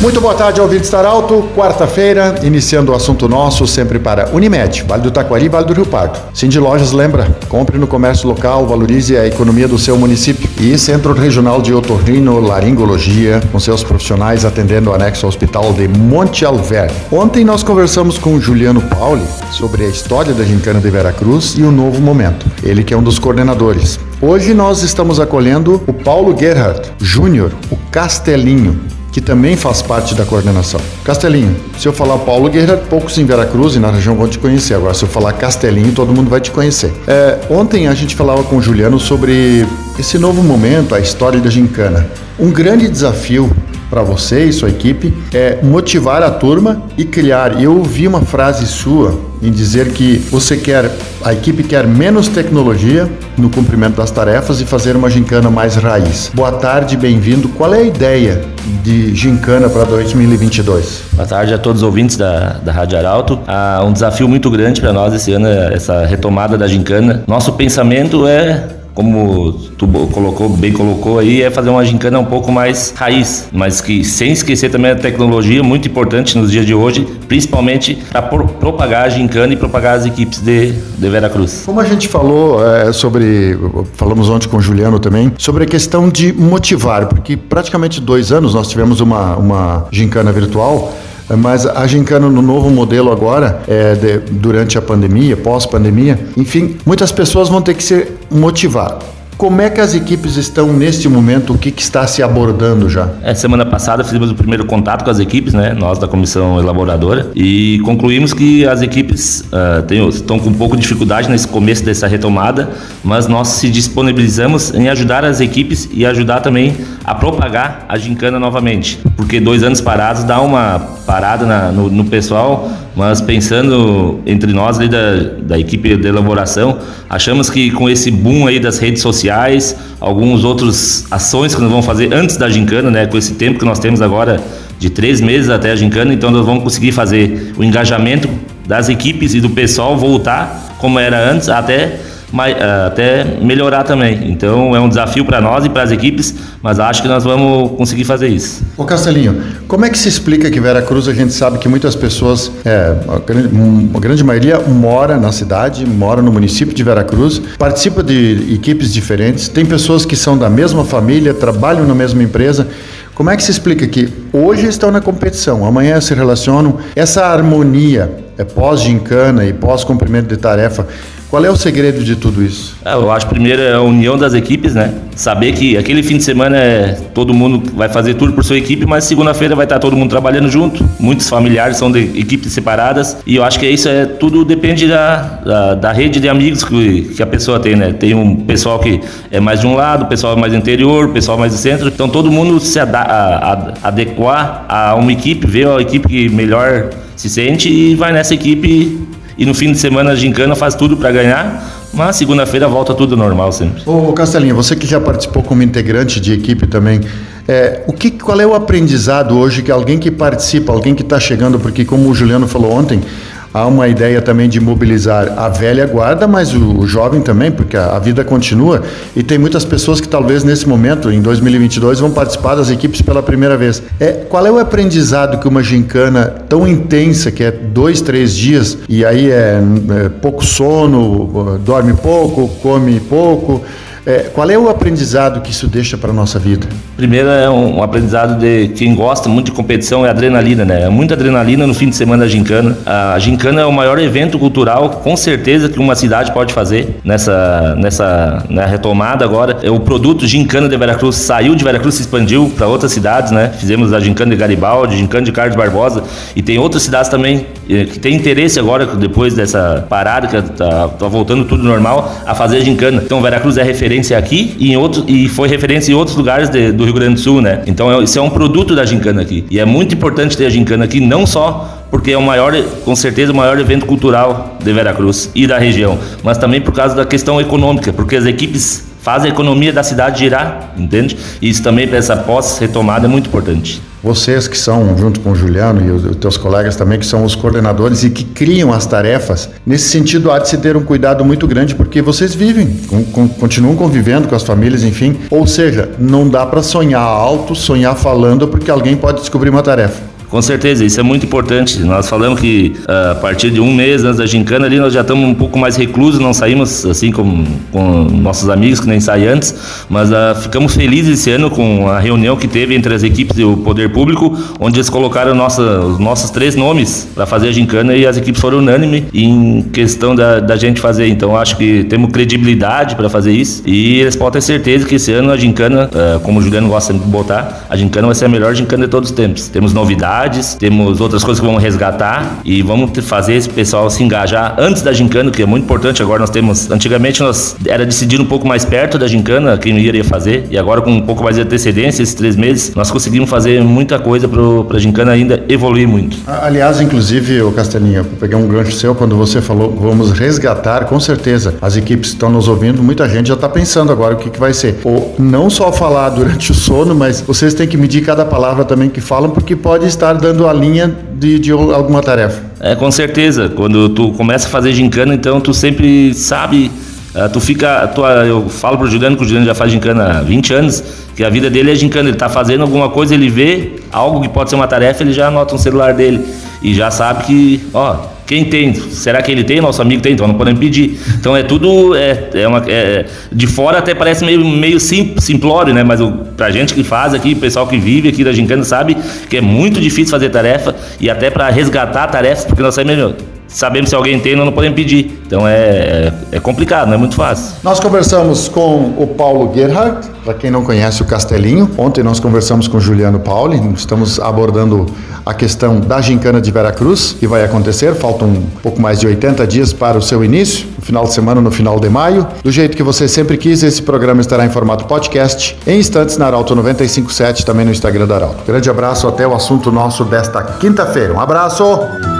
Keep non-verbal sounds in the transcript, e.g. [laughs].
Muito boa tarde, ouvintes Estar Alto. Quarta-feira, iniciando o assunto nosso, sempre para Unimed, Vale do Taquari, Vale do Rio Pardo. Cindy Lojas lembra, compre no comércio local, valorize a economia do seu município. E Centro Regional de Otorrino Laringologia, com seus profissionais atendendo o anexo ao Hospital de Monte Alverne. Ontem nós conversamos com Juliano Pauli sobre a história da Gincana de Veracruz e o novo momento. Ele que é um dos coordenadores. Hoje nós estamos acolhendo o Paulo Gerhardt Júnior, o Castelinho que também faz parte da coordenação. Castelinho, se eu falar Paulo Guerra, poucos em Veracruz e na região vão te conhecer. Agora, se eu falar Castelinho, todo mundo vai te conhecer. É, ontem a gente falava com o Juliano sobre esse novo momento, a história da gincana. Um grande desafio para você e sua equipe é motivar a turma e criar. Eu ouvi uma frase sua em dizer que você quer, a equipe quer menos tecnologia no cumprimento das tarefas e fazer uma gincana mais raiz. Boa tarde, bem-vindo. Qual é a ideia de gincana para 2022? Boa tarde a todos os ouvintes da, da Rádio Arauto. Há um desafio muito grande para nós esse ano, essa retomada da gincana. Nosso pensamento é como tu colocou, bem colocou aí, é fazer uma gincana um pouco mais raiz, mas que sem esquecer também a tecnologia, muito importante nos dias de hoje, principalmente para propagar a gincana e propagar as equipes de, de Veracruz. Como a gente falou é, sobre, falamos ontem com o Juliano também, sobre a questão de motivar, porque praticamente dois anos nós tivemos uma, uma gincana virtual, mas a gincana no novo modelo agora, é, de, durante a pandemia, pós-pandemia, enfim, muitas pessoas vão ter que se motivar. Como é que as equipes estão neste momento? O que, que, está se abordando já? É, semana passada fizemos o primeiro contato com as equipes, né? Nós da comissão elaboradora e concluímos que as equipes uh, têm, estão com um pouco de dificuldade nesse começo dessa retomada, mas nós se disponibilizamos em ajudar as equipes e ajudar também a propagar a gincana novamente, porque dois anos parados dá uma parada na, no, no pessoal mas pensando entre nós ali da, da equipe de elaboração, achamos que com esse boom aí das redes sociais, alguns outros ações que nós vamos fazer antes da gincana, né, com esse tempo que nós temos agora de três meses até a gincana, então nós vamos conseguir fazer o engajamento das equipes e do pessoal voltar como era antes, até eh, até melhorar também. Então é um desafio para nós e para as equipes, mas acho que nós vamos conseguir fazer isso. Ô Castelinho, como é que se explica que Vera Cruz a gente sabe que muitas pessoas, é, a, grande, a grande maioria mora na cidade, mora no município de Vera Cruz, participa de equipes diferentes, tem pessoas que são da mesma família, trabalham na mesma empresa. Como é que se explica que hoje estão na competição, amanhã se relacionam, essa harmonia é pós-gincana e pós-cumprimento de tarefa qual é o segredo de tudo isso? É, eu acho primeiro é a união das equipes, né? Saber que aquele fim de semana é todo mundo vai fazer tudo por sua equipe, mas segunda-feira vai estar todo mundo trabalhando junto. Muitos familiares são de equipes separadas e eu acho que isso é tudo depende da, da, da rede de amigos que, que, a pessoa tem, né? Tem um pessoal que é mais de um lado, pessoal mais interior, pessoal mais do centro. Então todo mundo se ad, a, a, adequar a uma equipe, ver a equipe que melhor se sente e vai nessa equipe e no fim de semana a gincana faz tudo para ganhar, mas segunda-feira volta tudo normal sempre. Ô Castelinha, você que já participou como integrante de equipe também, é, o que, qual é o aprendizado hoje que alguém que participa, alguém que está chegando, porque como o Juliano falou ontem, Há uma ideia também de mobilizar a velha guarda, mas o, o jovem também, porque a, a, vida continua e tem muitas pessoas que talvez nesse momento, em 2022, vão participar das equipes pela primeira vez. É, qual é o aprendizado que uma gincana tão intensa, que é dois, três dias, e aí é, é pouco sono, dorme pouco, come pouco, é, qual é o aprendizado que isso deixa para nossa vida? Primeiro é um, um, aprendizado de quem gosta muito de competição é adrenalina, né? É muita adrenalina no fim de semana da gincana. A gincana é o maior evento cultural, com certeza que uma cidade pode fazer nessa nessa né, retomada agora. É, o produto gincana de Veracruz saiu de Veracruz se expandiu para outras cidades, né? Fizemos a gincana de Garibaldi, gincana de Carlos Barbosa e tem outras cidades também eh, que tem interesse agora depois dessa parada que tá, tá voltando tudo normal a fazer a gincana. Então Veracruz é referência referência aqui e, em outro, e foi referência em outros lugares de, do Rio Grande do Sul, né? Então é, isso é um produto da gincana aqui. E é muito importante ter a gincana aqui, não só porque é o maior, com certeza, o maior evento cultural de Veracruz e da região, mas também por causa da questão econômica, porque as equipes faz a economia da cidade girar, entende? Isso também para essa pós-retomada é muito importante. Vocês que são, junto com o Juliano e os teus colegas também, que são os coordenadores e que criam as tarefas, nesse sentido há de se ter um cuidado muito grande porque vocês vivem, com, com, continuam convivendo com as famílias, enfim. Ou seja, não dá para sonhar alto, sonhar falando, porque alguém pode descobrir uma tarefa. Com certeza, isso é muito importante. Nós falamos que uh, a partir de um mês antes da gincana ali nós já estamos um pouco mais reclusos, não saímos assim com, com nossos amigos que nem saem antes, mas uh, ficamos felizes esse ano com a reunião que teve entre as equipes e o poder público, onde eles colocaram nossa, os nossos três nomes para fazer a gincana e as equipes foram unânimes em questão da, da gente fazer. Então acho que temos credibilidade para fazer isso e eles podem ter certeza que esse ano a gincana, uh, como o Juliano gosta de botar, a gincana vai ser a melhor gincana de todos os tempos. Temos novidades atividades, temos outras coisas que vamos resgatar e vamos fazer esse pessoal se engajar antes da gincana, que é muito importante. Agora nós temos, antigamente nós era decidir um pouco mais perto da gincana quem iria fazer e agora com um pouco mais de antecedência, esses três meses, nós conseguimos fazer muita coisa para a gincana ainda evoluir muito. Aliás, inclusive, o Castelinha, peguei um gancho seu quando você falou vamos resgatar, com certeza as equipes estão nos ouvindo, muita gente já está pensando agora o que, que vai ser. Ou não só falar [laughs] durante o sono, mas vocês têm que medir cada palavra também que falam, porque pode estar estar dando a linha de, de alguma tarefa. É, com certeza. Quando tu começa a fazer gincana, então tu sempre sabe Uh, tu fica, tu, eu falo pro Juliano que o Juliano já faz gincana há 20 anos, que a vida dele é gincana, ele tá fazendo alguma coisa, ele vê algo que pode ser uma tarefa, ele já anota no celular dele e já sabe que, ó, quem tem? Será que ele tem? Nosso amigo tem, então não podemos pedir. Então é tudo. É, é uma, é, de fora até parece meio, meio sim, simplório, né? Mas o, pra gente que faz aqui, pessoal que vive aqui da Gincana sabe que é muito difícil fazer tarefa e até para resgatar tarefas, porque nós sabemos, sabemos se alguém tem, nós não podemos pedir. Então é, é, é, complicado, não é muito fácil. Nós conversamos com o Paulo Gerhardt, para quem não conhece o Castelinho. Ontem nós conversamos com o Juliano Pauli, estamos abordando a questão da gincana de Veracruz, que vai acontecer. Faltam um pouco mais de 80 dias para o seu início, no final de semana, no final de maio. Do jeito que você sempre quis, esse programa estará em formato podcast, em instantes na Arauto 957, também no Instagram da Arauto. Grande abraço, até o assunto nosso desta quinta-feira. Um abraço!